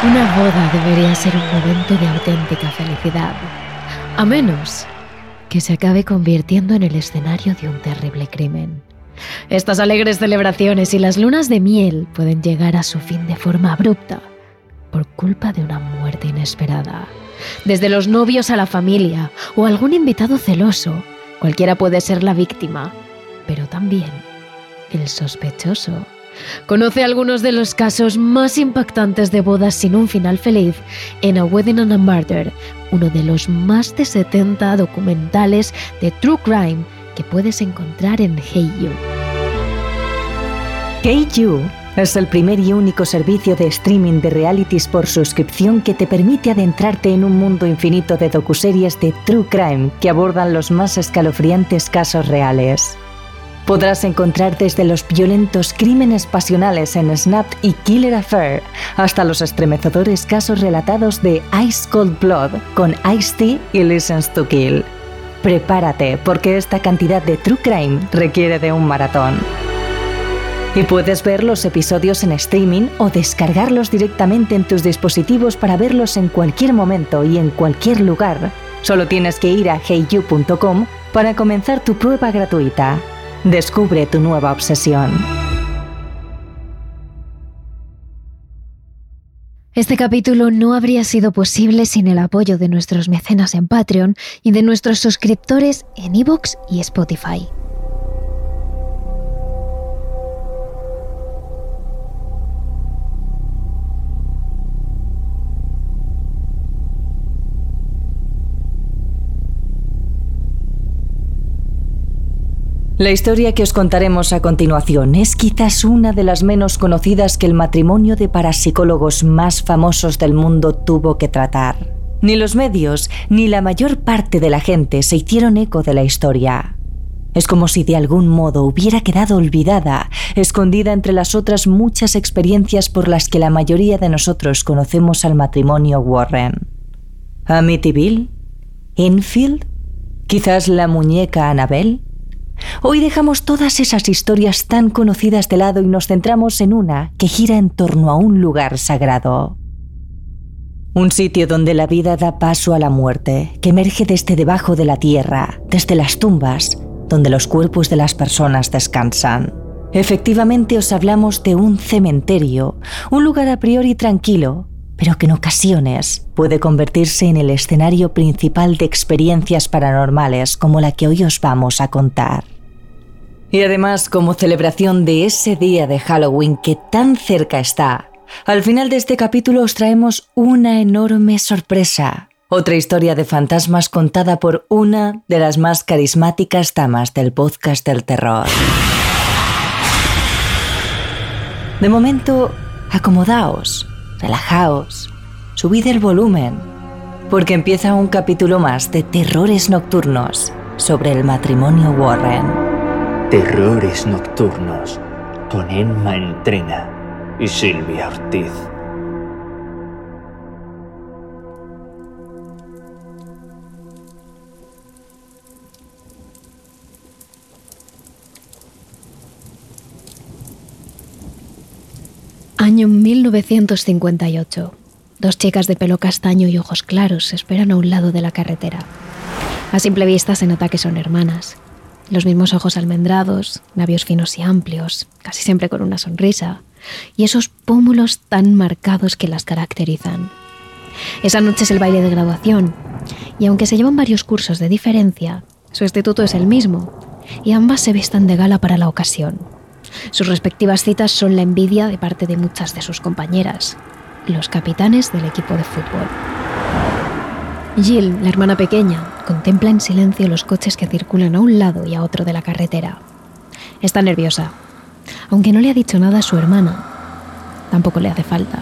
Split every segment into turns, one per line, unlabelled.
Una boda debería ser un momento de auténtica felicidad, a menos que se acabe convirtiendo en el escenario de un terrible crimen. Estas alegres celebraciones y las lunas de miel pueden llegar a su fin de forma abrupta por culpa de una muerte inesperada. Desde los novios a la familia o algún invitado celoso, cualquiera puede ser la víctima, pero también el sospechoso. Conoce algunos de los casos más impactantes de bodas sin un final feliz en A Wedding and a Murder, uno de los más de 70 documentales de True Crime que puedes encontrar en Hey You.
Hey You es el primer y único servicio de streaming de realities por suscripción que te permite adentrarte en un mundo infinito de docuseries de True Crime que abordan los más escalofriantes casos reales. Podrás encontrar desde los violentos crímenes pasionales en Snap y Killer Affair hasta los estremecedores casos relatados de Ice Cold Blood con Ice-T y Listens to Kill. Prepárate porque esta cantidad de True Crime requiere de un maratón. Y puedes ver los episodios en streaming o descargarlos directamente en tus dispositivos para verlos en cualquier momento y en cualquier lugar. Solo tienes que ir a heyu.com para comenzar tu prueba gratuita. Descubre tu nueva obsesión.
Este capítulo no habría sido posible sin el apoyo de nuestros mecenas en Patreon y de nuestros suscriptores en iVoox y Spotify.
La historia que os contaremos a continuación es quizás una de las menos conocidas que el matrimonio de parapsicólogos más famosos del mundo tuvo que tratar. Ni los medios ni la mayor parte de la gente se hicieron eco de la historia. Es como si de algún modo hubiera quedado olvidada, escondida entre las otras muchas experiencias por las que la mayoría de nosotros conocemos al matrimonio Warren. Amityville, Enfield, quizás la muñeca Annabelle. Hoy dejamos todas esas historias tan conocidas de lado y nos centramos en una que gira en torno a un lugar sagrado. Un sitio donde la vida da paso a la muerte, que emerge desde debajo de la tierra, desde las tumbas, donde los cuerpos de las personas descansan. Efectivamente os hablamos de un cementerio, un lugar a priori tranquilo, pero que en ocasiones puede convertirse en el escenario principal de experiencias paranormales como la que hoy os vamos a contar. Y además, como celebración de ese día de Halloween que tan cerca está, al final de este capítulo os traemos una enorme sorpresa. Otra historia de fantasmas contada por una de las más carismáticas damas del podcast del terror. De momento, acomodaos relajaos, subid el volumen, porque empieza un capítulo más de Terrores Nocturnos sobre el matrimonio Warren.
Terrores Nocturnos con Emma Entrena y Silvia Ortiz.
Año 1958. Dos chicas de pelo castaño y ojos claros esperan a un lado de la carretera. A simple vista se nota que son hermanas. Los mismos ojos almendrados, labios finos y amplios, casi siempre con una sonrisa, y esos pómulos tan marcados que las caracterizan. Esa noche es el baile de graduación, y aunque se llevan varios cursos de diferencia, su instituto es el mismo, y ambas se vistan de gala para la ocasión. Sus respectivas citas son la envidia de parte de muchas de sus compañeras, los capitanes del equipo de fútbol. Jill, la hermana pequeña, contempla en silencio los coches que circulan a un lado y a otro de la carretera. Está nerviosa, aunque no le ha dicho nada a su hermana. Tampoco le hace falta.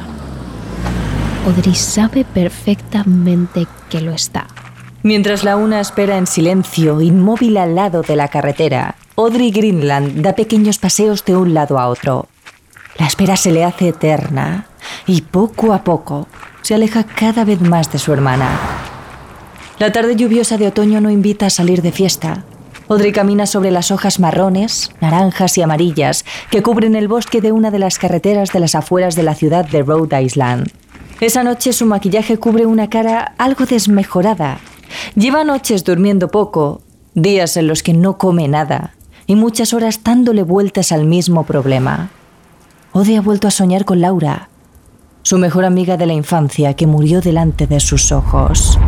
Audrey sabe perfectamente que lo está.
Mientras la una espera en silencio, inmóvil al lado de la carretera, Audrey Greenland da pequeños paseos de un lado a otro. La espera se le hace eterna y poco a poco se aleja cada vez más de su hermana. La tarde lluviosa de otoño no invita a salir de fiesta. Audrey camina sobre las hojas marrones, naranjas y amarillas que cubren el bosque de una de las carreteras de las afueras de la ciudad de Rhode Island. Esa noche su maquillaje cubre una cara algo desmejorada. Lleva noches durmiendo poco, días en los que no come nada y muchas horas dándole vueltas al mismo problema. Ode ha vuelto a soñar con Laura, su mejor amiga de la infancia que murió delante de sus ojos.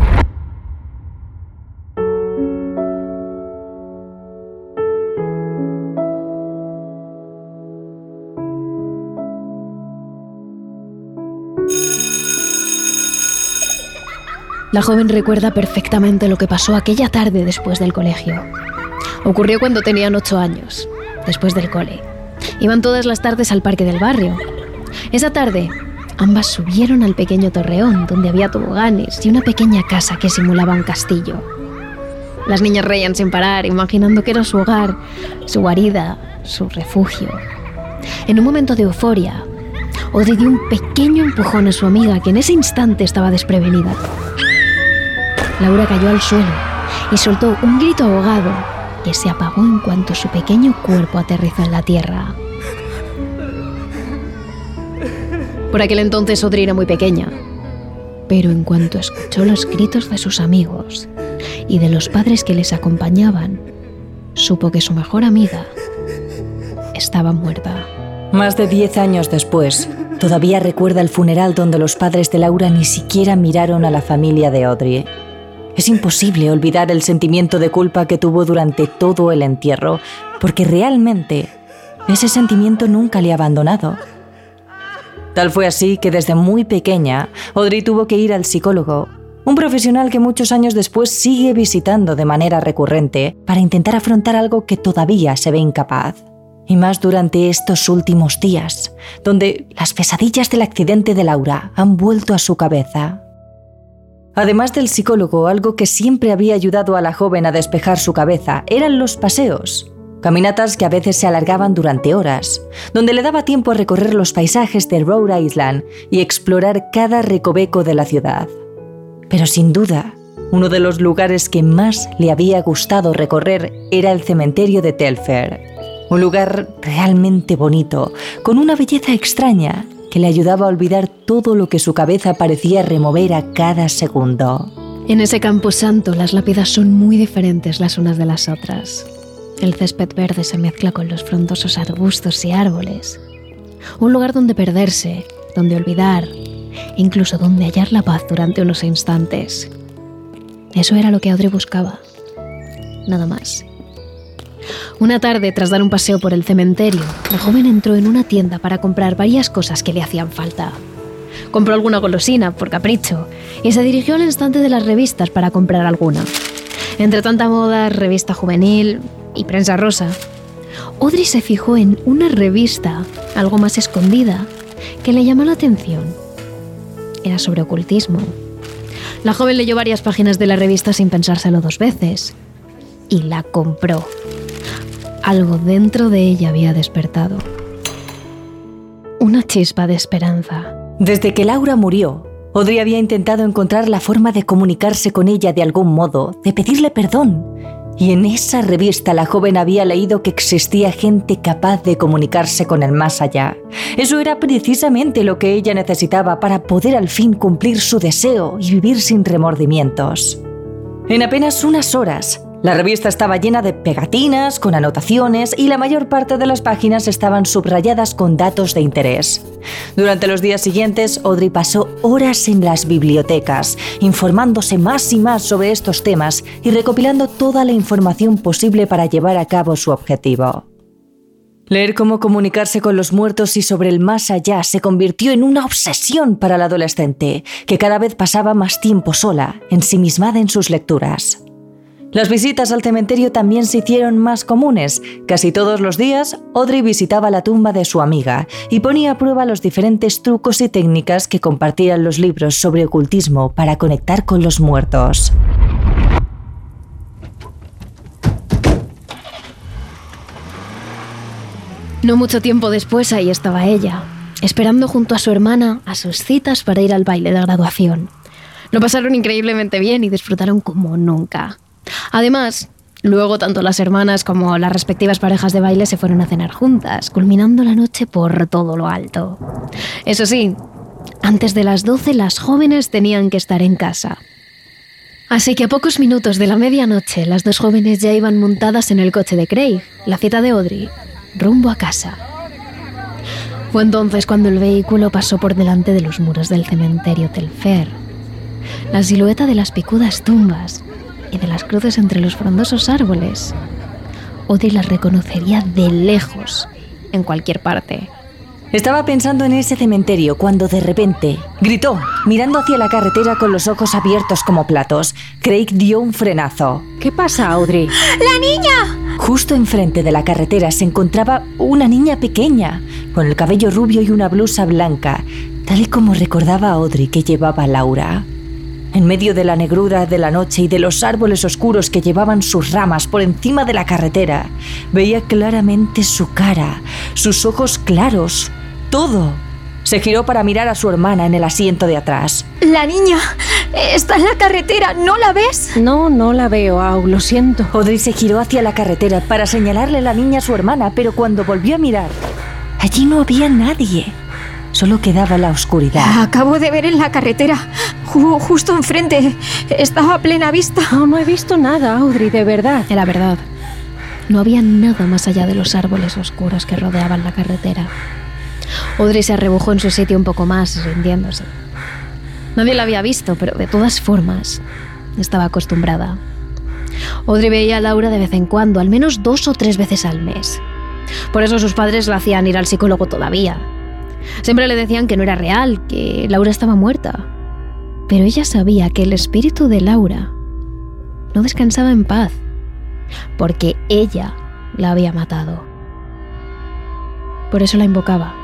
La joven recuerda perfectamente lo que pasó aquella tarde después del colegio. Ocurrió cuando tenían ocho años, después del cole. Iban todas las tardes al parque del barrio. Esa tarde, ambas subieron al pequeño torreón donde había toboganes y una pequeña casa que simulaba un castillo. Las niñas reían sin parar, imaginando que era su hogar, su guarida, su refugio. En un momento de euforia, Odi dio un pequeño empujón a su amiga que en ese instante estaba desprevenida. Laura cayó al suelo y soltó un grito ahogado que se apagó en cuanto su pequeño cuerpo aterrizó en la tierra. Por aquel entonces Audrey era muy pequeña, pero en cuanto escuchó los gritos de sus amigos y de los padres que les acompañaban, supo que su mejor amiga estaba muerta.
Más de diez años después, todavía recuerda el funeral donde los padres de Laura ni siquiera miraron a la familia de Audrey. Es imposible olvidar el sentimiento de culpa que tuvo durante todo el entierro, porque realmente ese sentimiento nunca le ha abandonado. Tal fue así que desde muy pequeña, Audrey tuvo que ir al psicólogo, un profesional que muchos años después sigue visitando de manera recurrente para intentar afrontar algo que todavía se ve incapaz. Y más durante estos últimos días, donde las pesadillas del accidente de Laura han vuelto a su cabeza. Además del psicólogo, algo que siempre había ayudado a la joven a despejar su cabeza eran los paseos. Caminatas que a veces se alargaban durante horas, donde le daba tiempo a recorrer los paisajes de Rhode Island y explorar cada recoveco de la ciudad. Pero sin duda, uno de los lugares que más le había gustado recorrer era el cementerio de Telfair, un lugar realmente bonito, con una belleza extraña que le ayudaba a olvidar todo lo que su cabeza parecía remover a cada segundo.
En ese campo santo las lápidas son muy diferentes las unas de las otras. El césped verde se mezcla con los frondosos arbustos y árboles. Un lugar donde perderse, donde olvidar, incluso donde hallar la paz durante unos instantes. Eso era lo que Audrey buscaba. Nada más. Una tarde, tras dar un paseo por el cementerio, la joven entró en una tienda para comprar varias cosas que le hacían falta. Compró alguna golosina, por capricho, y se dirigió al instante de las revistas para comprar alguna. Entre tanta moda, revista juvenil y prensa rosa, Audrey se fijó en una revista, algo más escondida, que le llamó la atención. Era sobre ocultismo. La joven leyó varias páginas de la revista sin pensárselo dos veces y la compró algo dentro de ella había despertado. Una chispa de esperanza.
Desde que Laura murió, Audrey había intentado encontrar la forma de comunicarse con ella de algún modo, de pedirle perdón. Y en esa revista la joven había leído que existía gente capaz de comunicarse con el más allá. Eso era precisamente lo que ella necesitaba para poder al fin cumplir su deseo y vivir sin remordimientos. En apenas unas horas, la revista estaba llena de pegatinas, con anotaciones y la mayor parte de las páginas estaban subrayadas con datos de interés. Durante los días siguientes, Audrey pasó horas en las bibliotecas, informándose más y más sobre estos temas y recopilando toda la información posible para llevar a cabo su objetivo. Leer cómo comunicarse con los muertos y sobre el más allá se convirtió en una obsesión para la adolescente, que cada vez pasaba más tiempo sola, ensimismada en sus lecturas. Las visitas al cementerio también se hicieron más comunes. Casi todos los días, Audrey visitaba la tumba de su amiga y ponía a prueba los diferentes trucos y técnicas que compartían los libros sobre ocultismo para conectar con los muertos.
No mucho tiempo después ahí estaba ella, esperando junto a su hermana a sus citas para ir al baile de graduación. Lo pasaron increíblemente bien y disfrutaron como nunca. Además, luego tanto las hermanas como las respectivas parejas de baile se fueron a cenar juntas, culminando la noche por todo lo alto. Eso sí, Antes de las 12 las jóvenes tenían que estar en casa. Así que a pocos minutos de la medianoche las dos jóvenes ya iban montadas en el coche de Craig, la cita de Audrey, rumbo a casa. Fue entonces cuando el vehículo pasó por delante de los muros del cementerio Telfer. La silueta de las picudas tumbas y de las cruces entre los frondosos árboles. Audrey las reconocería de lejos, en cualquier parte.
Estaba pensando en ese cementerio cuando de repente gritó, mirando hacia la carretera con los ojos abiertos como platos. Craig dio un frenazo.
¿Qué pasa, Audrey?
¡La niña!
Justo enfrente de la carretera se encontraba una niña pequeña, con el cabello rubio y una blusa blanca, tal y como recordaba Audrey que llevaba Laura. En medio de la negrura de la noche y de los árboles oscuros que llevaban sus ramas por encima de la carretera, veía claramente su cara, sus ojos claros, todo. Se giró para mirar a su hermana en el asiento de atrás.
La niña está en la carretera, ¿no la ves?
No, no la veo, Au, lo siento.
Audrey se giró hacia la carretera para señalarle a la niña a su hermana, pero cuando volvió a mirar, allí no había nadie. Solo quedaba la oscuridad.
La acabo de ver en la carretera, ju- justo enfrente. Estaba a plena vista.
No, no he visto nada, Audrey, de verdad.
Era verdad. No había nada más allá de los árboles oscuros que rodeaban la carretera. Audrey se arrebujó en su sitio un poco más, rindiéndose. Nadie la había visto, pero de todas formas estaba acostumbrada. Audrey veía a Laura de vez en cuando, al menos dos o tres veces al mes. Por eso sus padres la hacían ir al psicólogo todavía. Siempre le decían que no era real, que Laura estaba muerta. Pero ella sabía que el espíritu de Laura no descansaba en paz, porque ella la había matado. Por eso la invocaba,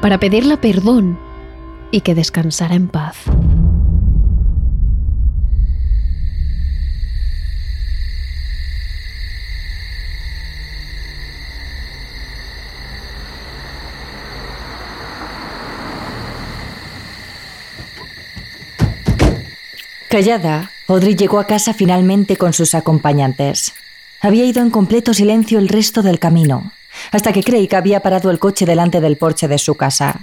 para pedirle perdón y que descansara en paz.
Callada, Audrey llegó a casa finalmente con sus acompañantes. Había ido en completo silencio el resto del camino, hasta que Craig había parado el coche delante del porche de su casa.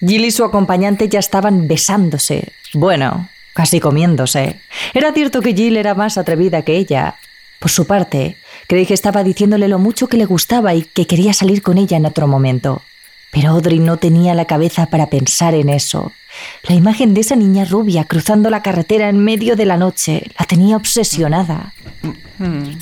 Jill y su acompañante ya estaban besándose. Bueno, casi comiéndose. Era cierto que Jill era más atrevida que ella. Por su parte, Craig estaba diciéndole lo mucho que le gustaba y que quería salir con ella en otro momento. Pero Audrey no tenía la cabeza para pensar en eso. La imagen de esa niña rubia cruzando la carretera en medio de la noche la tenía obsesionada.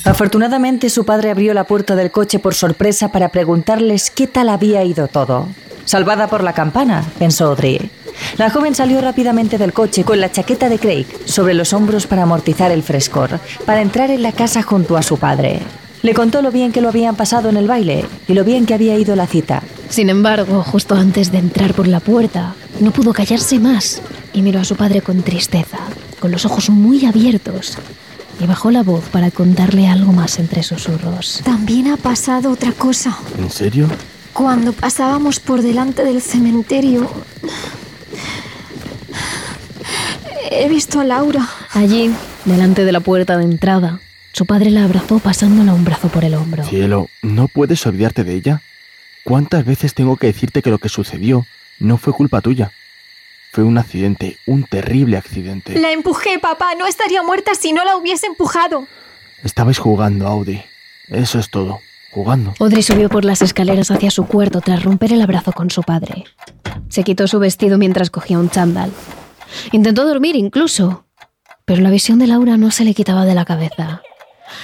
Afortunadamente su padre abrió la puerta del coche por sorpresa para preguntarles qué tal había ido todo. Salvada por la campana, pensó Audrey. La joven salió rápidamente del coche con la chaqueta de Craig sobre los hombros para amortizar el frescor, para entrar en la casa junto a su padre. Le contó lo bien que lo habían pasado en el baile y lo bien que había ido la cita.
Sin embargo, justo antes de entrar por la puerta, no pudo callarse más y miró a su padre con tristeza, con los ojos muy abiertos, y bajó la voz para contarle algo más entre susurros.
También ha pasado otra cosa.
¿En serio?
Cuando pasábamos por delante del cementerio, he visto a Laura.
Allí, delante de la puerta de entrada, su padre la abrazó pasándola un brazo por el hombro.
Cielo, ¿no puedes olvidarte de ella? ¿Cuántas veces tengo que decirte que lo que sucedió no fue culpa tuya? Fue un accidente, un terrible accidente.
La empujé, papá. No estaría muerta si no la hubiese empujado.
Estabais jugando, Audi. Eso es todo. Jugando.
Audrey subió por las escaleras hacia su cuarto tras romper el abrazo con su padre. Se quitó su vestido mientras cogía un chándal. Intentó dormir incluso, pero la visión de Laura no se le quitaba de la cabeza.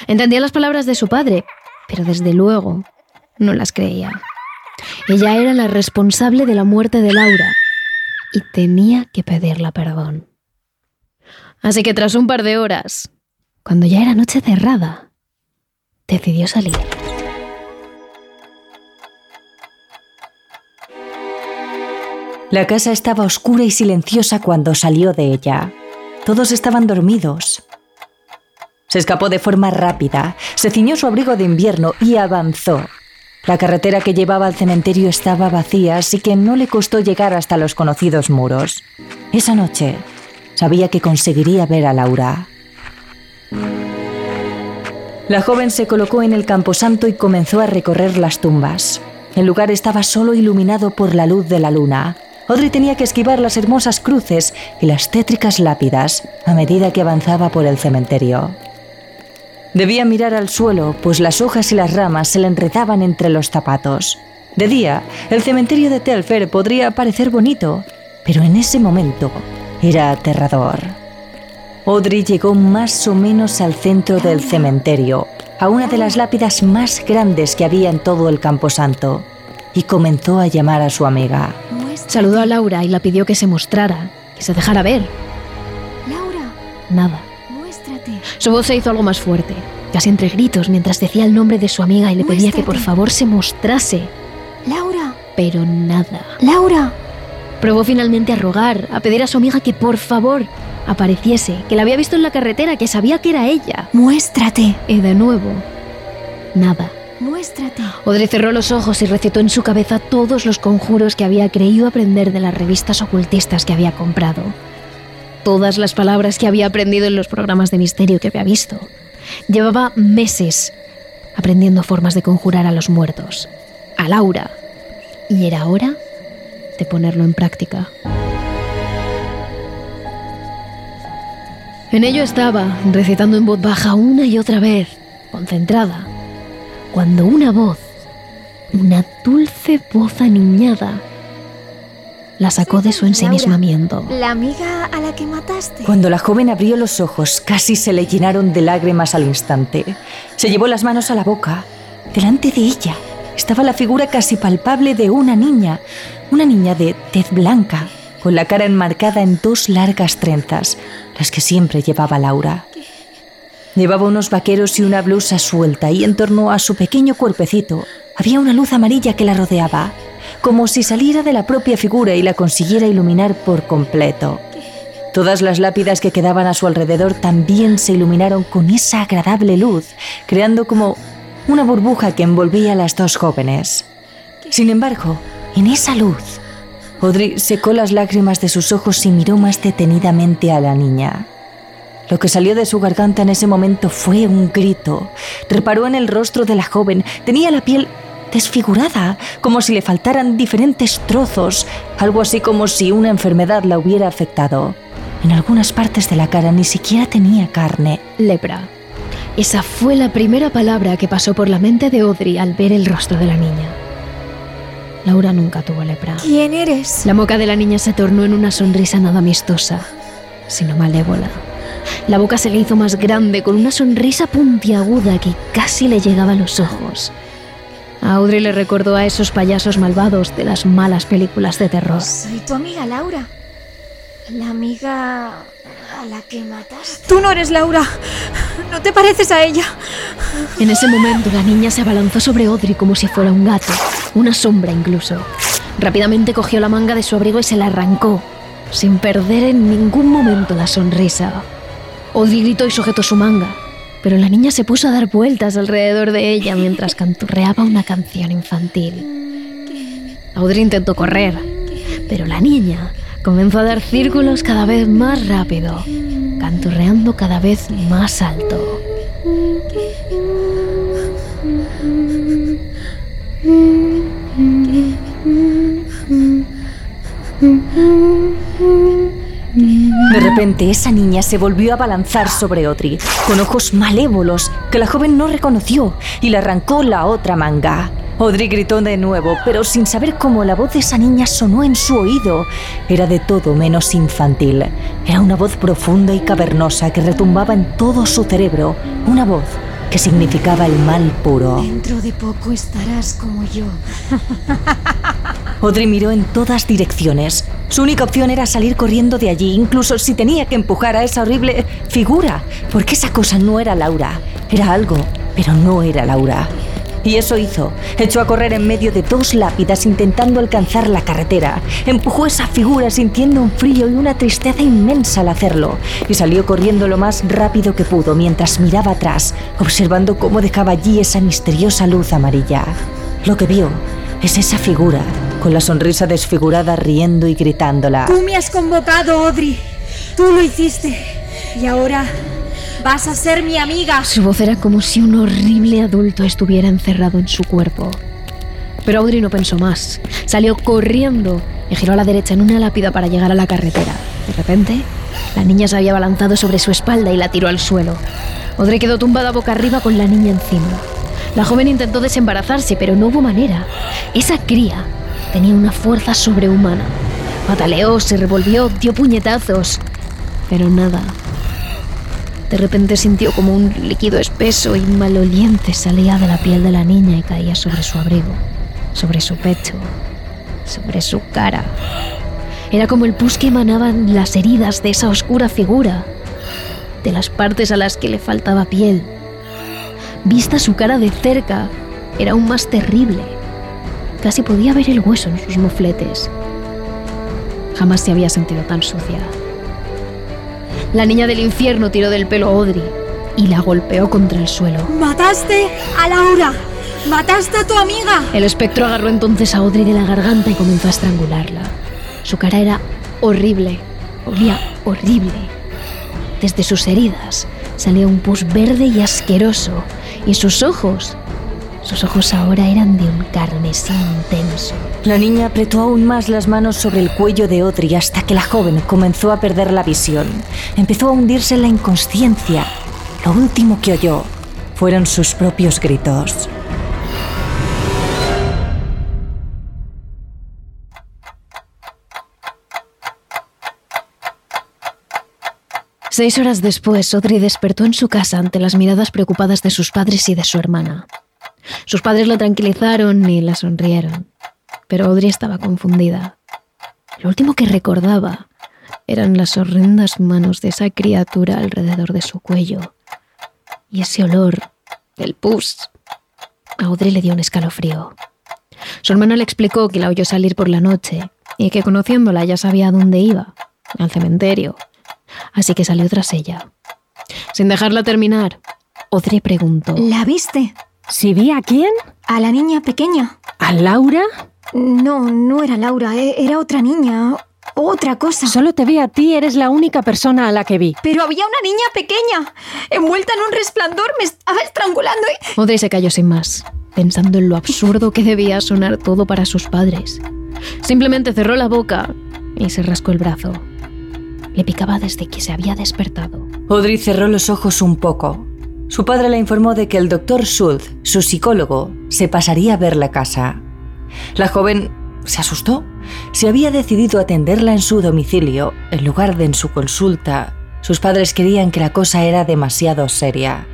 Entendía las palabras de su padre, pero desde luego no las creía. Ella era la responsable de la muerte de Laura y tenía que pedirla perdón. Así que tras un par de horas, cuando ya era noche cerrada, decidió salir.
La casa estaba oscura y silenciosa cuando salió de ella. Todos estaban dormidos. Se escapó de forma rápida, se ciñó su abrigo de invierno y avanzó. La carretera que llevaba al cementerio estaba vacía, así que no le costó llegar hasta los conocidos muros. Esa noche sabía que conseguiría ver a Laura. La joven se colocó en el camposanto y comenzó a recorrer las tumbas. El lugar estaba solo iluminado por la luz de la luna. Audrey tenía que esquivar las hermosas cruces y las tétricas lápidas a medida que avanzaba por el cementerio. Debía mirar al suelo, pues las hojas y las ramas se le enredaban entre los zapatos. De día, el cementerio de Telfer podría parecer bonito, pero en ese momento era aterrador. Audrey llegó más o menos al centro del cementerio, a una de las lápidas más grandes que había en todo el camposanto, y comenzó a llamar a su amiga.
Saludó a Laura y la pidió que se mostrara, que se dejara ver.
Laura,
Nada. Su voz se hizo algo más fuerte, casi entre gritos, mientras decía el nombre de su amiga y le pedía que por favor se mostrase.
Laura,
Pero nada.
Laura.
Probó finalmente a rogar, a pedir a su amiga que por favor apareciese, que la había visto en la carretera, que sabía que era ella.
Muéstrate.
Y de nuevo, nada.
Muéstrate.
Audrey cerró los ojos y recitó en su cabeza todos los conjuros que había creído aprender de las revistas ocultistas que había comprado. Todas las palabras que había aprendido en los programas de misterio que había visto. Llevaba meses aprendiendo formas de conjurar a los muertos, a Laura. Y era hora de ponerlo en práctica. En ello estaba, recitando en voz baja una y otra vez, concentrada, cuando una voz, una dulce voz aniñada, la sacó de su ensimismamiento.
La amiga a la que mataste.
Cuando la joven abrió los ojos, casi se le llenaron de lágrimas al instante. Se llevó las manos a la boca. Delante de ella estaba la figura casi palpable de una niña, una niña de tez blanca, con la cara enmarcada en dos largas trenzas, las que siempre llevaba Laura. Llevaba unos vaqueros y una blusa suelta y en torno a su pequeño cuerpecito había una luz amarilla que la rodeaba, como si saliera de la propia figura y la consiguiera iluminar por completo. Todas las lápidas que quedaban a su alrededor también se iluminaron con esa agradable luz, creando como una burbuja que envolvía a las dos jóvenes. Sin embargo, en esa luz, Audrey secó las lágrimas de sus ojos y miró más detenidamente a la niña. Lo que salió de su garganta en ese momento fue un grito. Reparó en el rostro de la joven. Tenía la piel desfigurada, como si le faltaran diferentes trozos, algo así como si una enfermedad la hubiera afectado. En algunas partes de la cara ni siquiera tenía carne.
Lepra. Esa fue la primera palabra que pasó por la mente de Audrey al ver el rostro de la niña. Laura nunca tuvo lepra.
¿Quién eres?
La boca de la niña se tornó en una sonrisa nada amistosa, sino malévola. La boca se le hizo más grande, con una sonrisa puntiaguda que casi le llegaba a los ojos. A Audrey le recordó a esos payasos malvados de las malas películas de terror.
Soy tu amiga Laura. La amiga a la que mataste. Tú no eres Laura. No te pareces a ella.
En ese momento la niña se abalanzó sobre Audrey como si fuera un gato, una sombra incluso. Rápidamente cogió la manga de su abrigo y se la arrancó, sin perder en ningún momento la sonrisa. Audrey gritó y sujetó su manga, pero la niña se puso a dar vueltas alrededor de ella mientras canturreaba una canción infantil. Audrey intentó correr, pero la niña comenzó a dar círculos cada vez más rápido, canturreando cada vez más alto.
De repente, esa niña se volvió a balanzar sobre Audrey, con ojos malévolos que la joven no reconoció, y le arrancó la otra manga. Audrey gritó de nuevo, pero sin saber cómo la voz de esa niña sonó en su oído. Era de todo menos infantil. Era una voz profunda y cavernosa que retumbaba en todo su cerebro. Una voz que significaba el mal puro.
Dentro de poco estarás como yo.
Audrey miró en todas direcciones. Su única opción era salir corriendo de allí, incluso si tenía que empujar a esa horrible figura, porque esa cosa no era Laura. Era algo, pero no era Laura. Y eso hizo. Echó a correr en medio de dos lápidas intentando alcanzar la carretera. Empujó esa figura sintiendo un frío y una tristeza inmensa al hacerlo. Y salió corriendo lo más rápido que pudo mientras miraba atrás, observando cómo dejaba allí esa misteriosa luz amarilla. Lo que vio es esa figura, con la sonrisa desfigurada riendo y gritándola.
Tú me has convocado, Audrey. Tú lo hiciste. Y ahora vas a ser mi amiga.
Su voz era como si un horrible adulto estuviera encerrado en su cuerpo. Pero Audrey no pensó más. Salió corriendo y giró a la derecha en una lápida para llegar a la carretera. De repente, la niña se había balanzado sobre su espalda y la tiró al suelo. Audrey quedó tumbada boca arriba con la niña encima. La joven intentó desembarazarse, pero no hubo manera. Esa cría tenía una fuerza sobrehumana. Pataleó, se revolvió, dio puñetazos, pero nada. De repente sintió como un líquido espeso y maloliente salía de la piel de la niña y caía sobre su abrigo, sobre su pecho, sobre su cara. Era como el pus que emanaban las heridas de esa oscura figura, de las partes a las que le faltaba piel. Vista su cara de cerca, era aún más terrible. Casi podía ver el hueso en sus mofletes. Jamás se había sentido tan sucia. La niña del infierno tiró del pelo a Audrey y la golpeó contra el suelo.
¡Mataste a Laura! ¡Mataste a tu amiga!
El espectro agarró entonces a Audrey de la garganta y comenzó a estrangularla. Su cara era horrible, olía horrible. Desde sus heridas salía un pus verde y asqueroso, y sus ojos, sus ojos ahora eran de un carmesí intenso.
La niña apretó aún más las manos sobre el cuello de Audrey hasta que la joven comenzó a perder la visión. Empezó a hundirse en la inconsciencia. Lo último que oyó fueron sus propios gritos.
Seis horas después, Audrey despertó en su casa ante las miradas preocupadas de sus padres y de su hermana. Sus padres la tranquilizaron y la sonrieron, pero Audrey estaba confundida. Lo último que recordaba eran las horrendas manos de esa criatura alrededor de su cuello y ese olor del pus. A Audrey le dio un escalofrío. Su hermana le explicó que la oyó salir por la noche y que conociéndola ya sabía dónde iba, al cementerio, así que salió tras ella. Sin dejarla terminar, Audrey preguntó.
¿La viste?
¿Si vi a quién?
A la niña pequeña.
¿A Laura?
No, no era Laura, e- era otra niña. Otra cosa.
Solo te vi a ti, eres la única persona a la que vi.
Pero había una niña pequeña, envuelta en un resplandor, me estaba estrangulando y...
Audrey se cayó sin más, pensando en lo absurdo que debía sonar todo para sus padres. Simplemente cerró la boca y se rascó el brazo. Le picaba desde que se había despertado.
Audrey cerró los ojos un poco. Su padre le informó de que el doctor Schultz, su psicólogo, se pasaría a ver la casa. La joven se asustó. Se había decidido atenderla en su domicilio en lugar de en su consulta. Sus padres querían que la cosa era demasiado seria.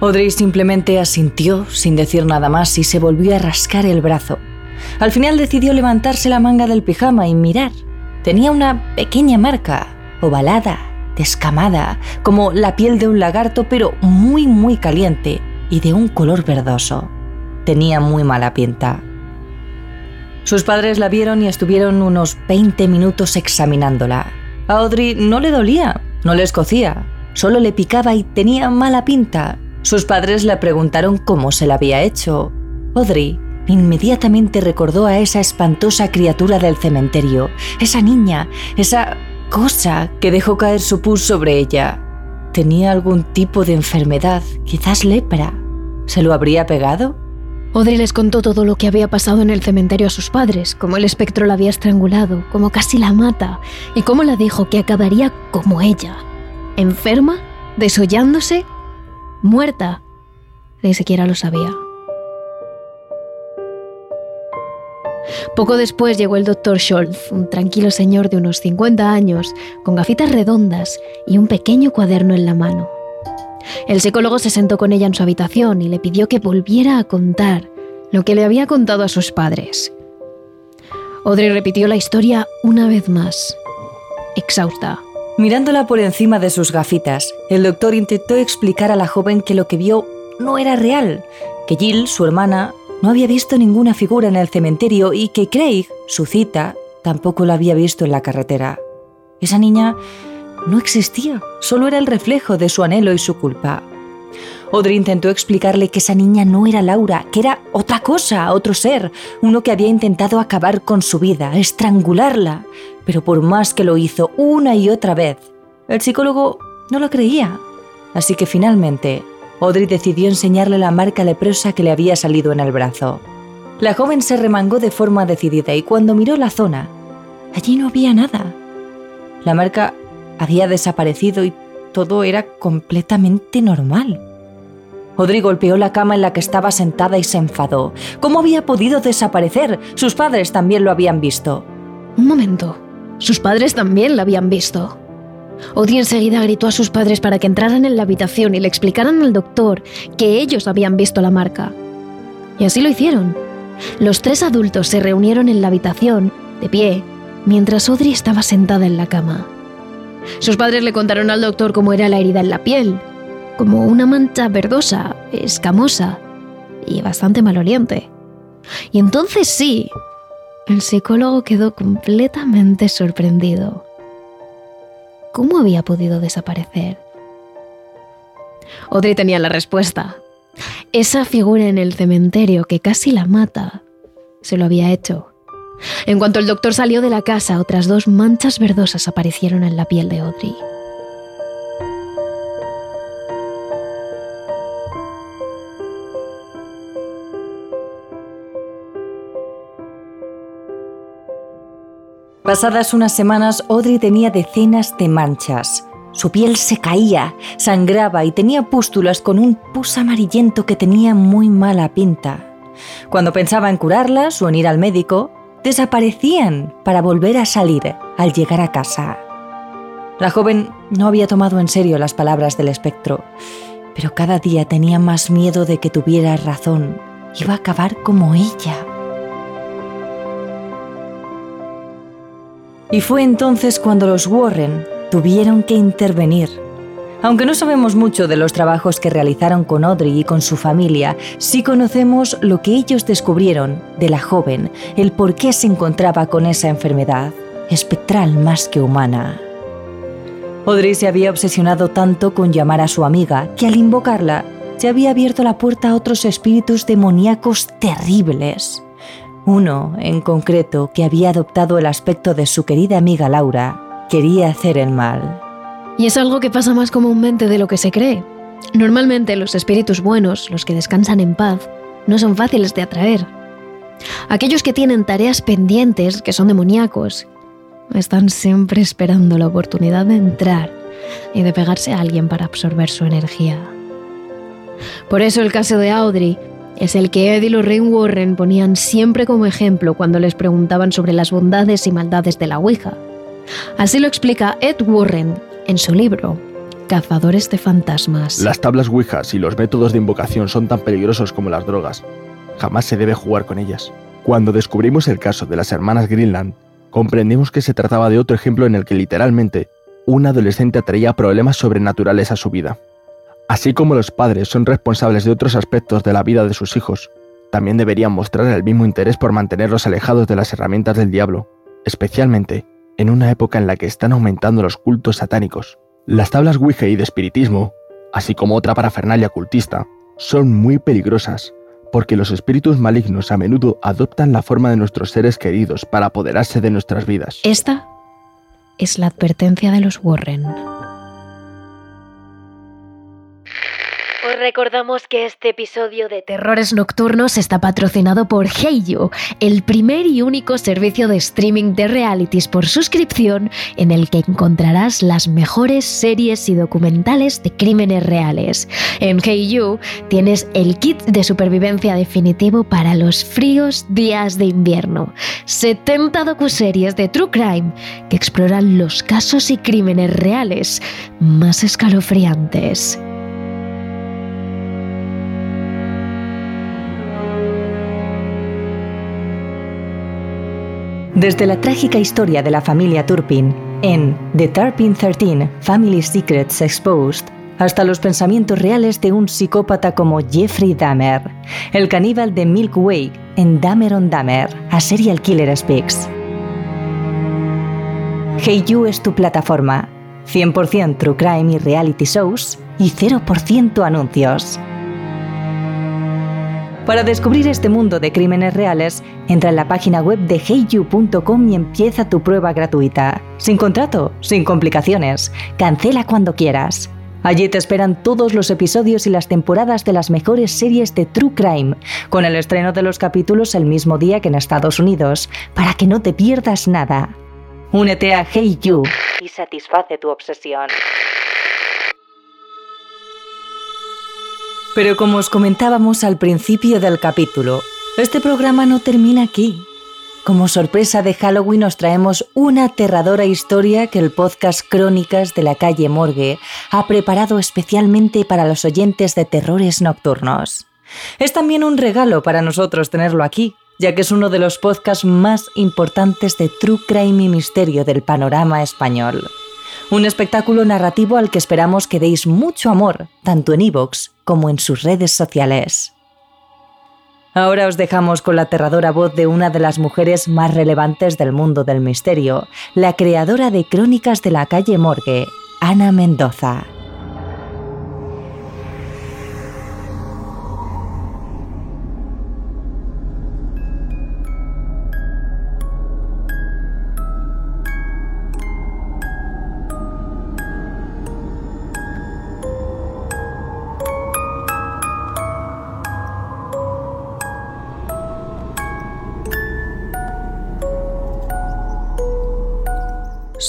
Audrey simplemente asintió sin decir nada más y se volvió a rascar el brazo. Al final decidió levantarse la manga del pijama y mirar. Tenía una pequeña marca, ovalada, descamada, como la piel de un lagarto, pero muy, muy caliente y de un color verdoso. Tenía muy mala pinta. Sus padres la vieron y estuvieron unos 20 minutos examinándola. A Audrey no le dolía, no le escocía, solo le picaba y tenía mala pinta. Sus padres le preguntaron cómo se la había hecho. Audrey inmediatamente recordó a esa espantosa criatura del cementerio, esa niña, esa cosa que dejó caer su pus sobre ella. ¿Tenía algún tipo de enfermedad, quizás lepra? ¿Se lo habría pegado?
Audrey les contó todo lo que había pasado en el cementerio a sus padres, cómo el espectro la había estrangulado, cómo casi la mata, y cómo la dijo que acabaría como ella. Enferma, desollándose, muerta. Ni siquiera lo sabía. Poco después llegó el doctor Scholz, un tranquilo señor de unos 50 años, con gafitas redondas y un pequeño cuaderno en la mano. El psicólogo se sentó con ella en su habitación y le pidió que volviera a contar lo que le había contado a sus padres. Audrey repitió la historia una vez más, exhausta.
Mirándola por encima de sus gafitas, el doctor intentó explicar a la joven que lo que vio no era real, que Jill, su hermana, no había visto ninguna figura en el cementerio y que Craig, su cita, tampoco la había visto en la carretera. Esa niña no existía, solo era el reflejo de su anhelo y su culpa. Audrey intentó explicarle que esa niña no era Laura, que era otra cosa, otro ser, uno que había intentado acabar con su vida, estrangularla, pero por más que lo hizo una y otra vez, el psicólogo no lo creía. Así que finalmente, Audrey decidió enseñarle la marca leprosa que le había salido en el brazo. La joven se remangó de forma decidida y cuando miró la zona, allí no había nada. La marca había desaparecido y todo era completamente normal. Audrey golpeó la cama en la que estaba sentada y se enfadó. ¿Cómo había podido desaparecer? Sus padres también lo habían visto.
Un momento. Sus padres también la habían visto. Audrey enseguida gritó a sus padres para que entraran en la habitación y le explicaran al doctor que ellos habían visto la marca. Y así lo hicieron. Los tres adultos se reunieron en la habitación, de pie, mientras Audrey estaba sentada en la cama. Sus padres le contaron al doctor cómo era la herida en la piel, como una mancha verdosa, escamosa y bastante maloliente. Y entonces sí, el psicólogo quedó completamente sorprendido. ¿Cómo había podido desaparecer? Audrey tenía la respuesta. Esa figura en el cementerio que casi la mata se lo había hecho. En cuanto el doctor salió de la casa, otras dos manchas verdosas aparecieron en la piel de Audrey.
Pasadas unas semanas, Audrey tenía decenas de manchas. Su piel se caía, sangraba y tenía pústulas con un pus amarillento que tenía muy mala pinta. Cuando pensaba en curarlas o en ir al médico, desaparecían para volver a salir al llegar a casa. La joven no había tomado en serio las palabras del espectro, pero cada día tenía más miedo de que tuviera razón. Iba a acabar como ella. Y fue entonces cuando los Warren tuvieron que intervenir. Aunque no sabemos mucho de los trabajos que realizaron con Audrey y con su familia, sí conocemos lo que ellos descubrieron de la joven, el por qué se encontraba con esa enfermedad, espectral más que humana. Audrey se había obsesionado tanto con llamar a su amiga que al invocarla se había abierto la puerta a otros espíritus demoníacos terribles. Uno, en concreto, que había adoptado el aspecto de su querida amiga Laura, quería hacer el mal.
Y es algo que pasa más comúnmente de lo que se cree. Normalmente los espíritus buenos, los que descansan en paz, no son fáciles de atraer. Aquellos que tienen tareas pendientes, que son demoníacos, están siempre esperando la oportunidad de entrar y de pegarse a alguien para absorber su energía. Por eso el caso de Audrey es el que Ed y Lorraine Warren ponían siempre como ejemplo cuando les preguntaban sobre las bondades y maldades de la Ouija. Así lo explica Ed Warren en su libro Cazadores de Fantasmas.
Las tablas Ouijas y los métodos de invocación son tan peligrosos como las drogas. Jamás se debe jugar con ellas. Cuando descubrimos el caso de las hermanas Greenland, comprendimos que se trataba de otro ejemplo en el que literalmente un adolescente atraía problemas sobrenaturales a su vida. Así como los padres son responsables de otros aspectos de la vida de sus hijos, también deberían mostrar el mismo interés por mantenerlos alejados de las herramientas del diablo, especialmente en una época en la que están aumentando los cultos satánicos. Las tablas Ouija y de espiritismo, así como otra parafernalia cultista, son muy peligrosas porque los espíritus malignos a menudo adoptan la forma de nuestros seres queridos para apoderarse de nuestras vidas.
Esta es la advertencia de los Warren. Recordamos que este episodio de Terrores Nocturnos está patrocinado por Heiyu, el primer y único servicio de streaming de realities por suscripción en el que encontrarás las mejores series y documentales de crímenes reales. En Heiyu tienes el kit de supervivencia definitivo para los fríos días de invierno. 70 docuseries de True Crime que exploran los casos y crímenes reales más escalofriantes.
Desde la trágica historia de la familia Turpin en The Turpin 13 Family Secrets Exposed, hasta los pensamientos reales de un psicópata como Jeffrey Dahmer, el caníbal de Milk Way en Dahmer on Dahmer, a Serial Killer Speaks. Hey You es tu plataforma, 100% True Crime y Reality Shows y 0% anuncios. Para descubrir este mundo de crímenes reales, entra en la página web de heyu.com y empieza tu prueba gratuita. Sin contrato, sin complicaciones. Cancela cuando quieras. Allí te esperan todos los episodios y las temporadas de las mejores series de True Crime, con el estreno de los capítulos el mismo día que en Estados Unidos, para que no te pierdas nada. Únete a Hey You y satisface tu obsesión. Pero como os comentábamos al principio del capítulo, este programa no termina aquí. Como sorpresa de Halloween os traemos una aterradora historia que el podcast Crónicas de la calle Morgue ha preparado especialmente para los oyentes de terrores nocturnos. Es también un regalo para nosotros tenerlo aquí, ya que es uno de los podcasts más importantes de True Crime y Misterio del panorama español. Un espectáculo narrativo al que esperamos que deis mucho amor, tanto en iVoox como en sus redes sociales. Ahora os dejamos con la aterradora voz de una de las mujeres más relevantes del mundo del misterio, la creadora de Crónicas de la calle Morgue, Ana Mendoza.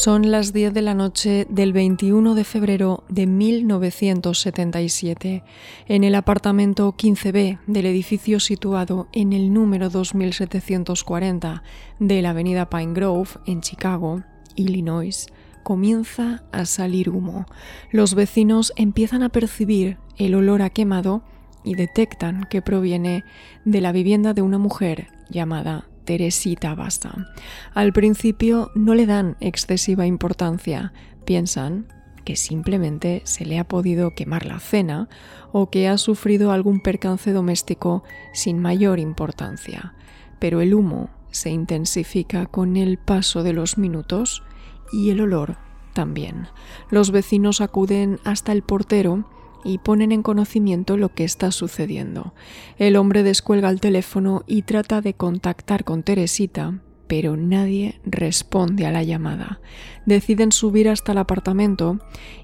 Son las 10 de la noche del 21 de febrero de 1977 en el apartamento 15B del edificio situado en el número 2740 de la avenida Pine Grove en Chicago, Illinois. Comienza a salir humo. Los vecinos empiezan a percibir el olor a quemado y detectan que proviene de la vivienda de una mujer llamada Teresita Basta. Al principio no le dan excesiva importancia, piensan que simplemente se le ha podido quemar la cena o que ha sufrido algún percance doméstico sin mayor importancia. Pero el humo se intensifica con el paso de los minutos y el olor también. Los vecinos acuden hasta el portero y ponen en conocimiento lo que está sucediendo. El hombre descuelga el teléfono y trata de contactar con Teresita, pero nadie responde a la llamada. Deciden subir hasta el apartamento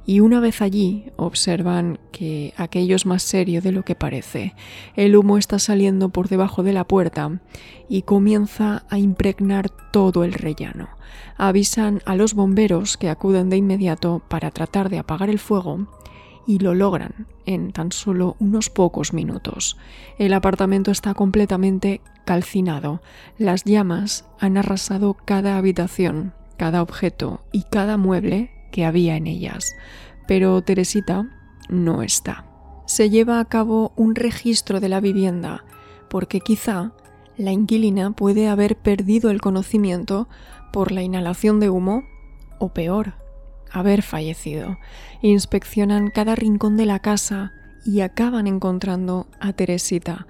y una vez allí observan que aquello es más serio de lo que parece. El humo está saliendo por debajo de la puerta y comienza a impregnar todo el rellano. Avisan a los bomberos que acuden de inmediato para tratar de apagar el fuego y lo logran en tan solo unos pocos minutos. El apartamento está completamente calcinado. Las llamas han arrasado cada habitación, cada objeto y cada mueble que había en ellas. Pero Teresita no está. Se lleva a cabo un registro de la vivienda porque quizá la inquilina puede haber perdido el conocimiento por la inhalación de humo o peor, haber fallecido. Inspeccionan cada rincón de la casa y acaban encontrando a Teresita,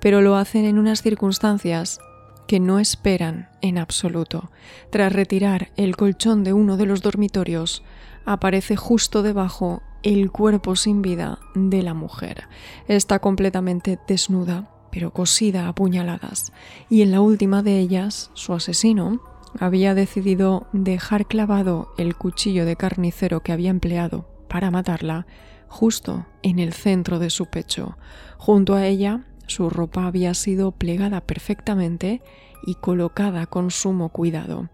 pero lo hacen en unas circunstancias que no esperan en absoluto. Tras retirar el colchón de uno de los dormitorios, aparece justo debajo el cuerpo sin vida de la mujer. Está completamente desnuda, pero cosida a puñaladas, y en la última de ellas, su asesino, había decidido dejar clavado el cuchillo de carnicero que había empleado para matarla justo en el centro de su pecho. Junto a ella, su ropa había sido plegada perfectamente y colocada con sumo cuidado.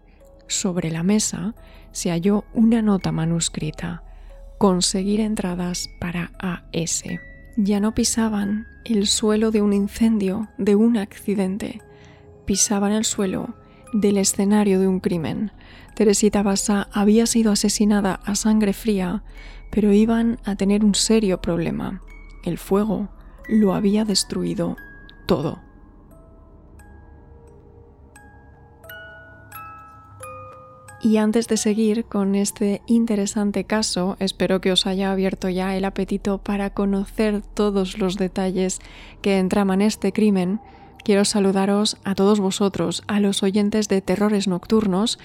Sobre la mesa se halló una nota manuscrita. Conseguir entradas para AS. Ya no pisaban el suelo de un incendio, de un accidente. Pisaban el suelo del escenario de un crimen. Teresita Basa había sido asesinada a sangre fría, pero iban a tener un serio problema. El fuego lo había destruido todo. Y antes de seguir con este interesante caso, espero que os haya abierto ya el apetito para conocer todos los detalles que entraman este crimen Quiero saludaros a todos vosotros, a los oyentes de Terrores Nocturnos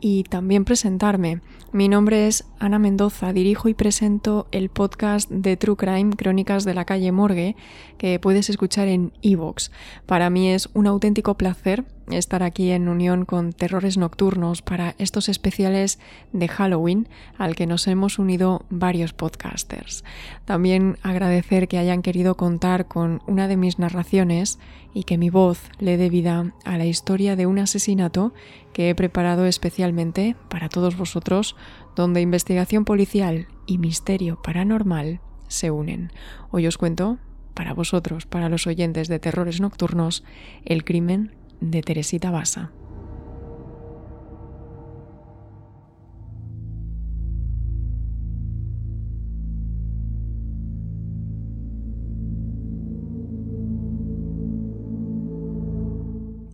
y también presentarme. Mi nombre es Ana Mendoza, dirijo y presento el podcast de True Crime Crónicas de la calle Morgue que puedes escuchar en Evox. Para mí es un auténtico placer estar aquí en unión con Terrores Nocturnos para estos especiales de Halloween al que nos hemos unido varios podcasters. También agradecer que hayan querido contar con una de mis narraciones y que mi voz le dé vida a la historia de un asesinato que he preparado especialmente para todos vosotros, donde investigación policial y misterio paranormal se unen. Hoy os cuento para vosotros, para los oyentes de Terrores Nocturnos, el crimen de Teresita Basa.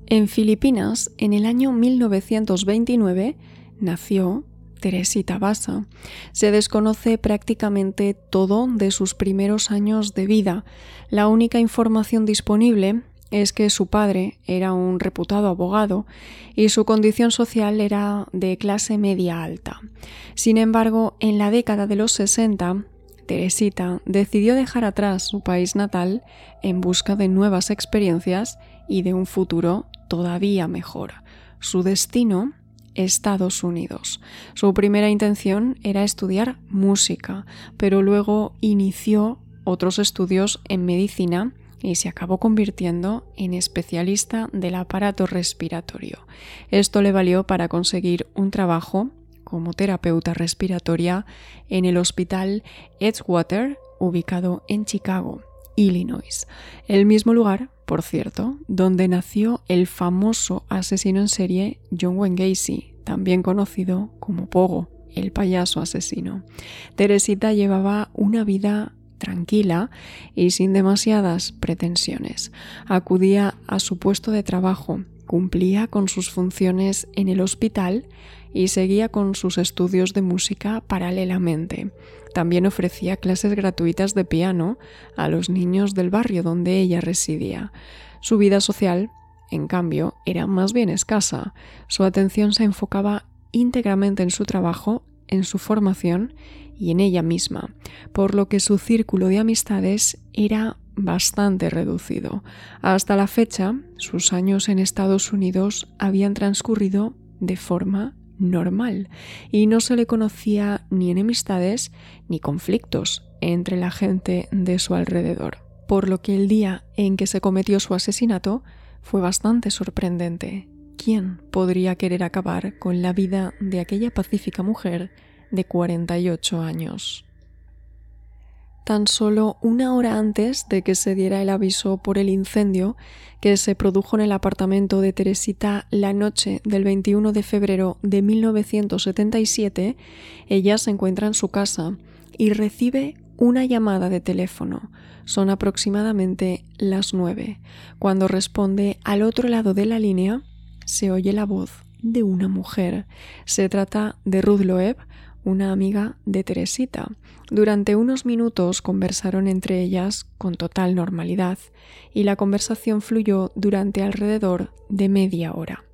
En Filipinas, en el año 1929, nació Teresita Basa. Se desconoce prácticamente todo de sus primeros años de vida. La única información disponible es que su padre era un reputado abogado y su condición social era de clase media alta. Sin embargo, en la década de los 60, Teresita decidió dejar atrás su país natal en busca de nuevas experiencias y de un futuro todavía mejor. Su destino Estados Unidos. Su primera intención era estudiar música, pero luego inició otros estudios en medicina y se acabó convirtiendo en especialista del aparato respiratorio. Esto le valió para conseguir un trabajo como terapeuta respiratoria en el hospital Edgewater, ubicado en Chicago, Illinois, el mismo lugar por cierto, donde nació el famoso asesino en serie John Wayne Gacy, también conocido como Pogo, el payaso asesino. Teresita llevaba una vida tranquila y sin demasiadas pretensiones. Acudía a su puesto de trabajo, cumplía con sus funciones en el hospital y seguía con sus estudios de música paralelamente. También ofrecía clases gratuitas de piano a los niños del barrio donde ella residía. Su vida social, en cambio, era más bien escasa. Su atención se enfocaba íntegramente en su trabajo, en su formación y en ella misma, por lo que su círculo de amistades era bastante reducido. Hasta la fecha, sus años en Estados Unidos habían transcurrido de forma normal y no se le conocía ni enemistades ni conflictos entre la gente de su alrededor, por lo que el día en que se cometió su asesinato fue bastante sorprendente. ¿Quién podría querer acabar con la vida de aquella pacífica mujer de 48 años? tan solo una hora antes de que se diera el aviso por el incendio que se produjo en el apartamento de Teresita la noche del 21 de febrero de 1977, ella se encuentra en su casa y recibe una llamada de teléfono. Son aproximadamente las nueve. Cuando responde al otro lado de la línea, se oye la voz de una mujer. Se trata de Ruth Loeb, una amiga de Teresita. Durante unos minutos conversaron entre ellas con total normalidad y la conversación fluyó durante alrededor de media hora.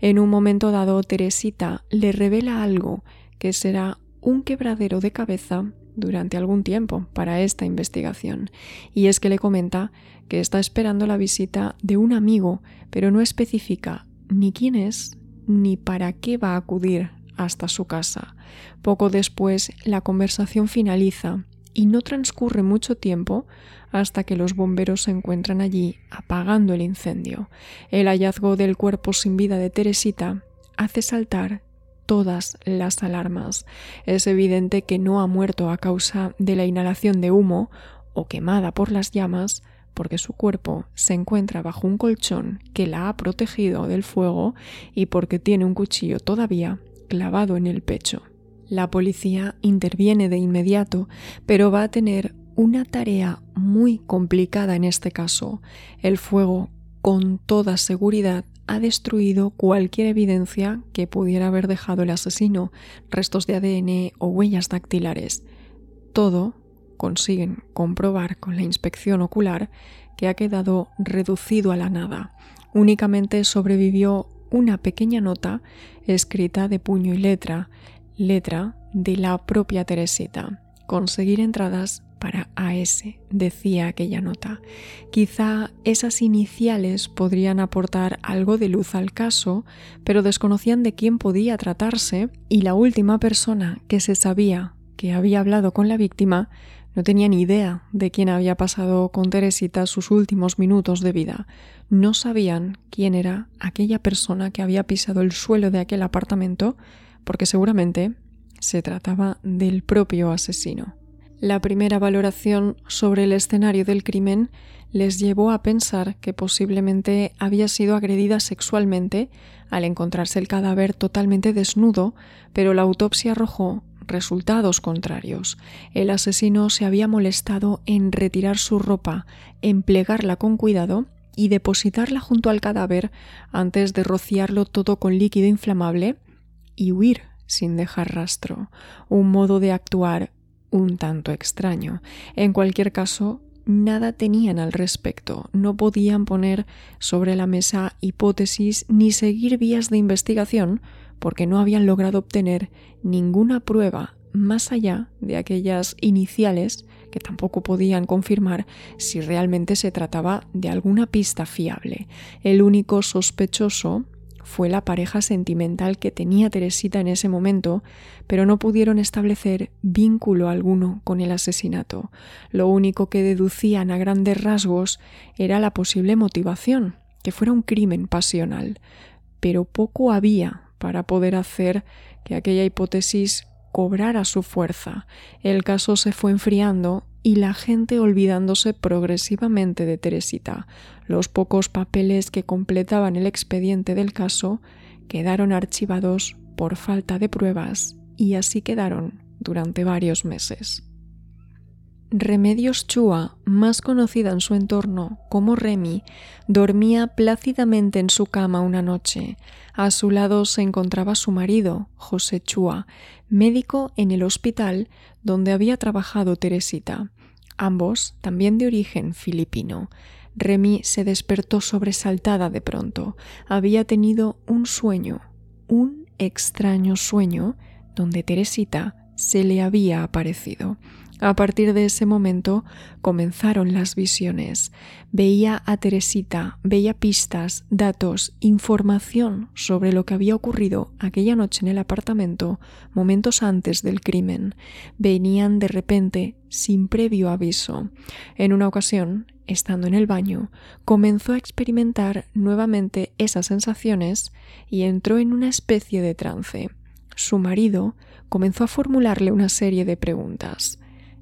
En un momento dado, Teresita le revela algo que será un quebradero de cabeza durante algún tiempo para esta investigación, y es que le comenta que está esperando la visita de un amigo, pero no especifica ni quién es ni para qué va a acudir hasta su casa. Poco después la conversación finaliza y no transcurre mucho tiempo hasta que los bomberos se encuentran allí apagando el incendio. El hallazgo del cuerpo sin vida de Teresita hace saltar todas las alarmas. Es evidente que no ha muerto a causa de la inhalación de humo o quemada por las llamas, porque su cuerpo se encuentra bajo un colchón que la ha protegido del fuego y porque tiene un cuchillo todavía clavado en el pecho. La policía interviene de inmediato, pero va a tener una tarea muy complicada en este caso. El fuego, con toda seguridad, ha destruido cualquier evidencia que pudiera haber dejado el asesino, restos de ADN o huellas dactilares. Todo consiguen comprobar con la inspección ocular que ha quedado reducido a la nada. Únicamente sobrevivió una pequeña nota escrita de puño y letra, letra de la propia Teresita. Conseguir entradas para AS, decía aquella nota. Quizá esas iniciales podrían aportar algo de luz al caso, pero desconocían de quién podía tratarse y la última persona que se sabía que había hablado con la víctima no tenía ni idea de quién había pasado con Teresita sus últimos minutos de vida. No sabían quién era aquella persona que había pisado el suelo de aquel apartamento, porque seguramente se trataba del propio asesino. La primera valoración sobre el escenario del crimen les llevó a pensar que posiblemente había sido agredida sexualmente al encontrarse el cadáver totalmente desnudo, pero la autopsia arrojó resultados contrarios. El asesino se había molestado en retirar su ropa, en plegarla con cuidado y depositarla junto al cadáver antes de rociarlo todo con líquido inflamable y huir sin dejar rastro, un modo de actuar un tanto extraño. En cualquier caso, nada tenían al respecto, no podían poner sobre la mesa hipótesis ni seguir vías de investigación porque no habían logrado obtener ninguna prueba más allá de aquellas iniciales que tampoco podían confirmar si realmente se trataba de alguna pista fiable. El único sospechoso fue la pareja sentimental que tenía Teresita en ese momento, pero no pudieron establecer vínculo alguno con el asesinato. Lo único que deducían a grandes rasgos era la posible motivación, que fuera un crimen pasional, pero poco había para poder hacer que aquella hipótesis cobrara su fuerza. El caso se fue enfriando y la gente olvidándose progresivamente de Teresita. Los pocos papeles que completaban el expediente del caso quedaron archivados por falta de pruebas y así quedaron durante varios meses. Remedios Chua, más conocida en su entorno como Remy, dormía plácidamente en su cama una noche. A su lado se encontraba su marido, José Chua, médico en el hospital donde había trabajado Teresita ambos también de origen filipino. Remy se despertó sobresaltada de pronto. Había tenido un sueño, un extraño sueño, donde Teresita se le había aparecido. A partir de ese momento comenzaron las visiones. Veía a Teresita, veía pistas, datos, información sobre lo que había ocurrido aquella noche en el apartamento, momentos antes del crimen. Venían de repente, sin previo aviso. En una ocasión, estando en el baño, comenzó a experimentar nuevamente esas sensaciones y entró en una especie de trance. Su marido comenzó a formularle una serie de preguntas.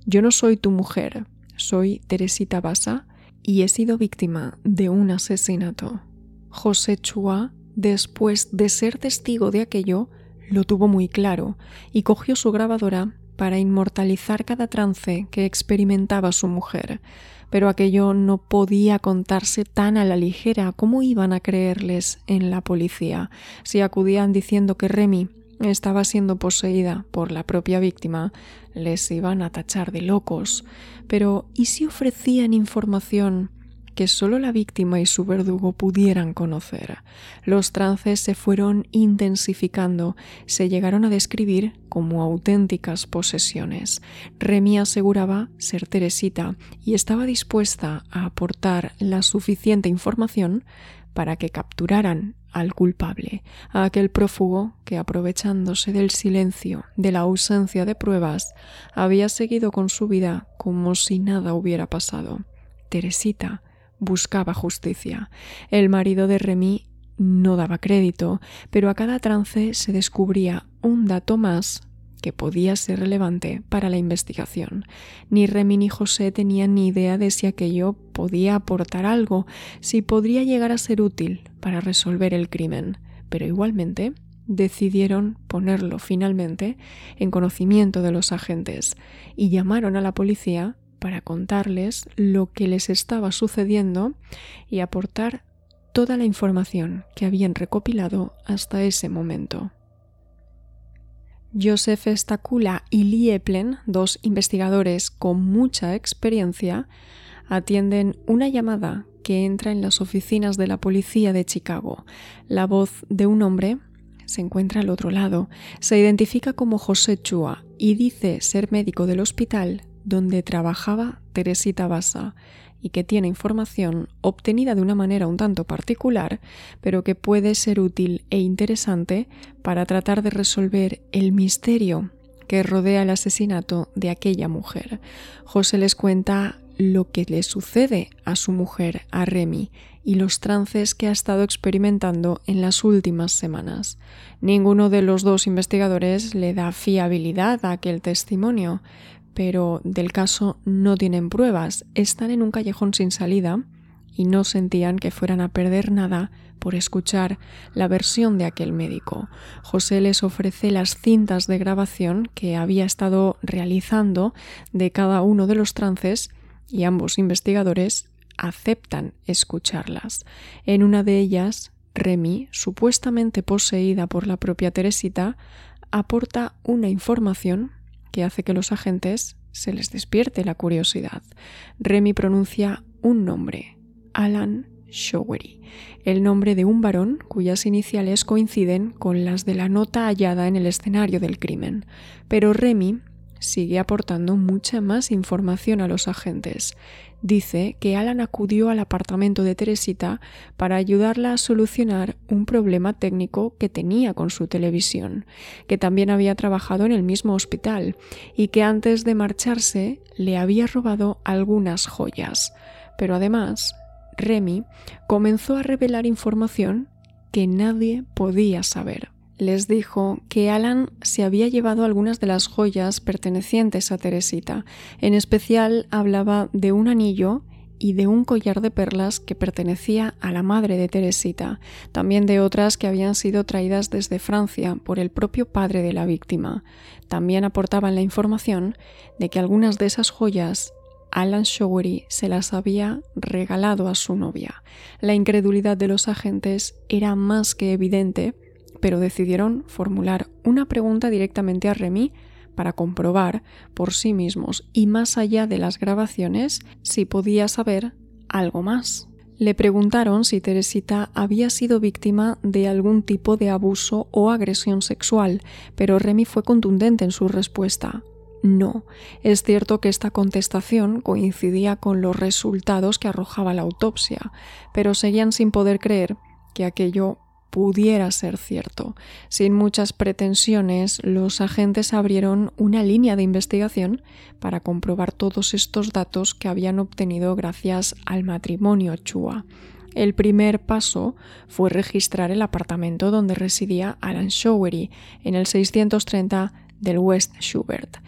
Yo no soy tu mujer, soy Teresita Basa y he sido víctima de un asesinato. José Chua, después de ser testigo de aquello, lo tuvo muy claro y cogió su grabadora para inmortalizar cada trance que experimentaba su mujer. Pero aquello no podía contarse tan a la ligera como iban a creerles en la policía si acudían diciendo que Remy estaba siendo poseída por la propia víctima, les iban a tachar de locos. Pero ¿y si ofrecían información que solo la víctima y su verdugo pudieran conocer? Los trances se fueron intensificando, se llegaron a describir como auténticas posesiones. Remy aseguraba ser Teresita y estaba dispuesta a aportar la suficiente información para que capturaran al culpable, a aquel prófugo que, aprovechándose del silencio, de la ausencia de pruebas, había seguido con su vida como si nada hubiera pasado. Teresita buscaba justicia. El marido de Remy no daba crédito, pero a cada trance se descubría un dato más que podía ser relevante para la investigación. Ni Remy ni José tenían ni idea de si aquello podía aportar algo, si podría llegar a ser útil para resolver el crimen, pero igualmente decidieron ponerlo finalmente en conocimiento de los agentes y llamaron a la policía para contarles lo que les estaba sucediendo y aportar toda la información que habían recopilado hasta ese momento. Joseph Stakula y Lee Eplen, dos investigadores con mucha experiencia, atienden una llamada que entra en las oficinas de la policía de Chicago. La voz de un hombre se encuentra al otro lado. Se identifica como José Chua y dice ser médico del hospital donde trabajaba Teresita Basa y que tiene información obtenida de una manera un tanto particular, pero que puede ser útil e interesante para tratar de resolver el misterio que rodea el asesinato de aquella mujer. José les cuenta lo que le sucede a su mujer, a Remy, y los trances que ha estado experimentando en las últimas semanas. Ninguno de los dos investigadores le da fiabilidad a aquel testimonio, pero del caso no tienen pruebas, están en un callejón sin salida y no sentían que fueran a perder nada por escuchar la versión de aquel médico. José les ofrece las cintas de grabación que había estado realizando de cada uno de los trances y ambos investigadores aceptan escucharlas. En una de ellas, Remy, supuestamente poseída por la propia Teresita, aporta una información que hace que los agentes se les despierte la curiosidad. Remy pronuncia un nombre, Alan Showery, el nombre de un varón cuyas iniciales coinciden con las de la nota hallada en el escenario del crimen. Pero Remy sigue aportando mucha más información a los agentes. Dice que Alan acudió al apartamento de Teresita para ayudarla a solucionar un problema técnico que tenía con su televisión, que también había trabajado en el mismo hospital y que antes de marcharse le había robado algunas joyas. Pero además, Remy comenzó a revelar información que nadie podía saber les dijo que Alan se había llevado algunas de las joyas pertenecientes a Teresita. En especial hablaba de un anillo y de un collar de perlas que pertenecía a la madre de Teresita, también de otras que habían sido traídas desde Francia por el propio padre de la víctima. También aportaban la información de que algunas de esas joyas Alan Showery se las había regalado a su novia. La incredulidad de los agentes era más que evidente pero decidieron formular una pregunta directamente a Remy para comprobar por sí mismos y más allá de las grabaciones si podía saber algo más. Le preguntaron si Teresita había sido víctima de algún tipo de abuso o agresión sexual, pero Remy fue contundente en su respuesta. No, es cierto que esta contestación coincidía con los resultados que arrojaba la autopsia, pero seguían sin poder creer que aquello pudiera ser cierto. Sin muchas pretensiones, los agentes abrieron una línea de investigación para comprobar todos estos datos que habían obtenido gracias al matrimonio Chua. El primer paso fue registrar el apartamento donde residía Alan Showery, en el 630 del West Schubert,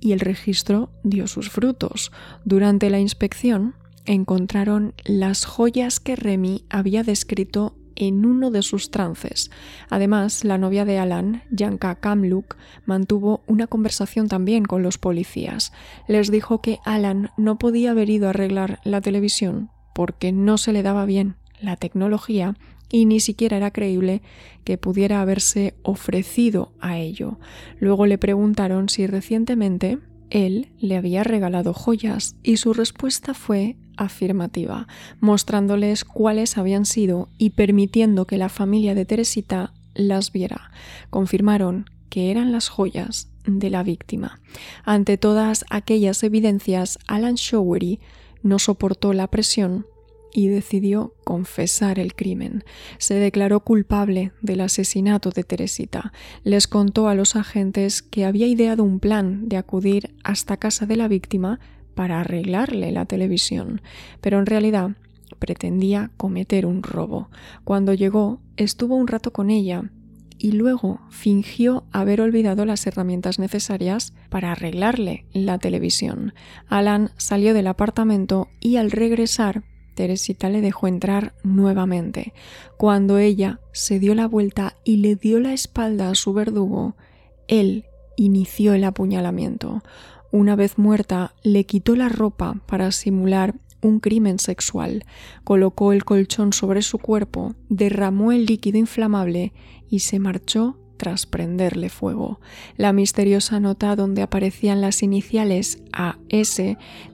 y el registro dio sus frutos. Durante la inspección encontraron las joyas que Remy había descrito en uno de sus trances. Además, la novia de Alan, Yanka Kamluk, mantuvo una conversación también con los policías. Les dijo que Alan no podía haber ido a arreglar la televisión porque no se le daba bien la tecnología y ni siquiera era creíble que pudiera haberse ofrecido a ello. Luego le preguntaron si recientemente él le había regalado joyas y su respuesta fue afirmativa, mostrándoles cuáles habían sido y permitiendo que la familia de Teresita las viera. Confirmaron que eran las joyas de la víctima. Ante todas aquellas evidencias, Alan Showery no soportó la presión y decidió confesar el crimen. Se declaró culpable del asesinato de Teresita. Les contó a los agentes que había ideado un plan de acudir hasta casa de la víctima para arreglarle la televisión, pero en realidad pretendía cometer un robo. Cuando llegó, estuvo un rato con ella y luego fingió haber olvidado las herramientas necesarias para arreglarle la televisión. Alan salió del apartamento y al regresar Teresita le dejó entrar nuevamente. Cuando ella se dio la vuelta y le dio la espalda a su verdugo, él inició el apuñalamiento. Una vez muerta, le quitó la ropa para simular un crimen sexual, colocó el colchón sobre su cuerpo, derramó el líquido inflamable y se marchó tras prenderle fuego. La misteriosa nota donde aparecían las iniciales AS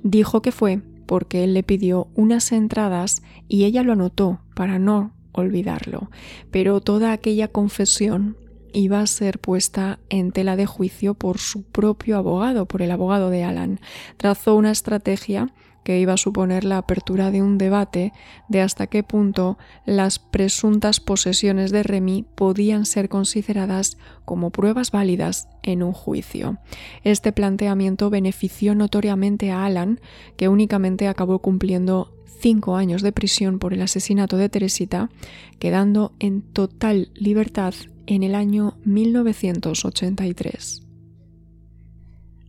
dijo que fue porque él le pidió unas entradas y ella lo anotó para no olvidarlo. Pero toda aquella confesión iba a ser puesta en tela de juicio por su propio abogado, por el abogado de Alan. Trazó una estrategia que iba a suponer la apertura de un debate de hasta qué punto las presuntas posesiones de Remy podían ser consideradas como pruebas válidas en un juicio. Este planteamiento benefició notoriamente a Alan, que únicamente acabó cumpliendo cinco años de prisión por el asesinato de Teresita, quedando en total libertad en el año 1983.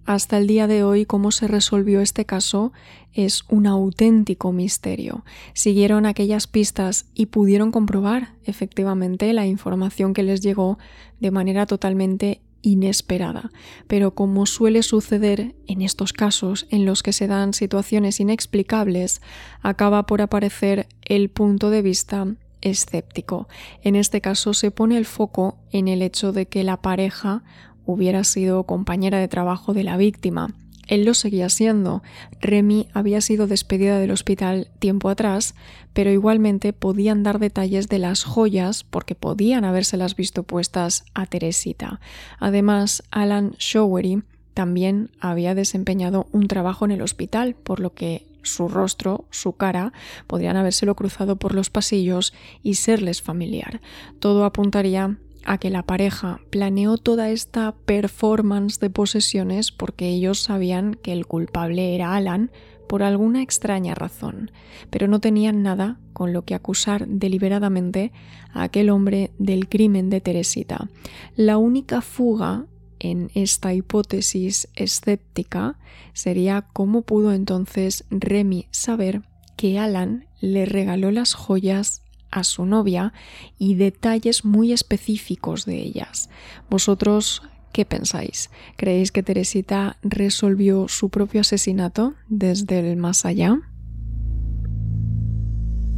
Hasta el día de hoy, cómo se resolvió este caso es un auténtico misterio. Siguieron aquellas pistas y pudieron comprobar efectivamente la información que les llegó de manera totalmente inesperada. Pero como suele suceder en estos casos en los que se dan situaciones inexplicables, acaba por aparecer el punto de vista escéptico. En este caso se pone el foco en el hecho de que la pareja hubiera sido compañera de trabajo de la víctima. Él lo seguía siendo. Remy había sido despedida del hospital tiempo atrás, pero igualmente podían dar detalles de las joyas porque podían habérselas visto puestas a Teresita. Además, Alan Showery también había desempeñado un trabajo en el hospital, por lo que su rostro, su cara, podrían habérselo cruzado por los pasillos y serles familiar. Todo apuntaría a que la pareja planeó toda esta performance de posesiones porque ellos sabían que el culpable era Alan por alguna extraña razón, pero no tenían nada con lo que acusar deliberadamente a aquel hombre del crimen de Teresita. La única fuga en esta hipótesis escéptica sería cómo pudo entonces Remy saber que Alan le regaló las joyas a su novia y detalles muy específicos de ellas. ¿Vosotros qué pensáis? ¿Creéis que Teresita resolvió su propio asesinato desde el más allá?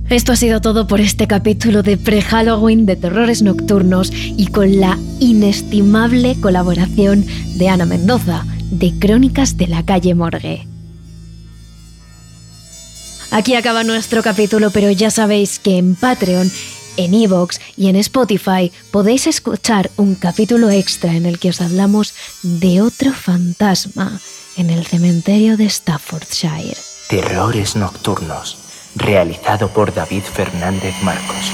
Esto ha sido todo por este capítulo de pre-Halloween de Terrores Nocturnos y con la inestimable colaboración de Ana Mendoza, de Crónicas de la calle Morgue. Aquí acaba nuestro capítulo, pero ya sabéis que en Patreon, en Evox y en Spotify podéis escuchar un capítulo extra en el que os hablamos de otro fantasma en el cementerio de Staffordshire.
Terrores Nocturnos, realizado por David Fernández Marcos.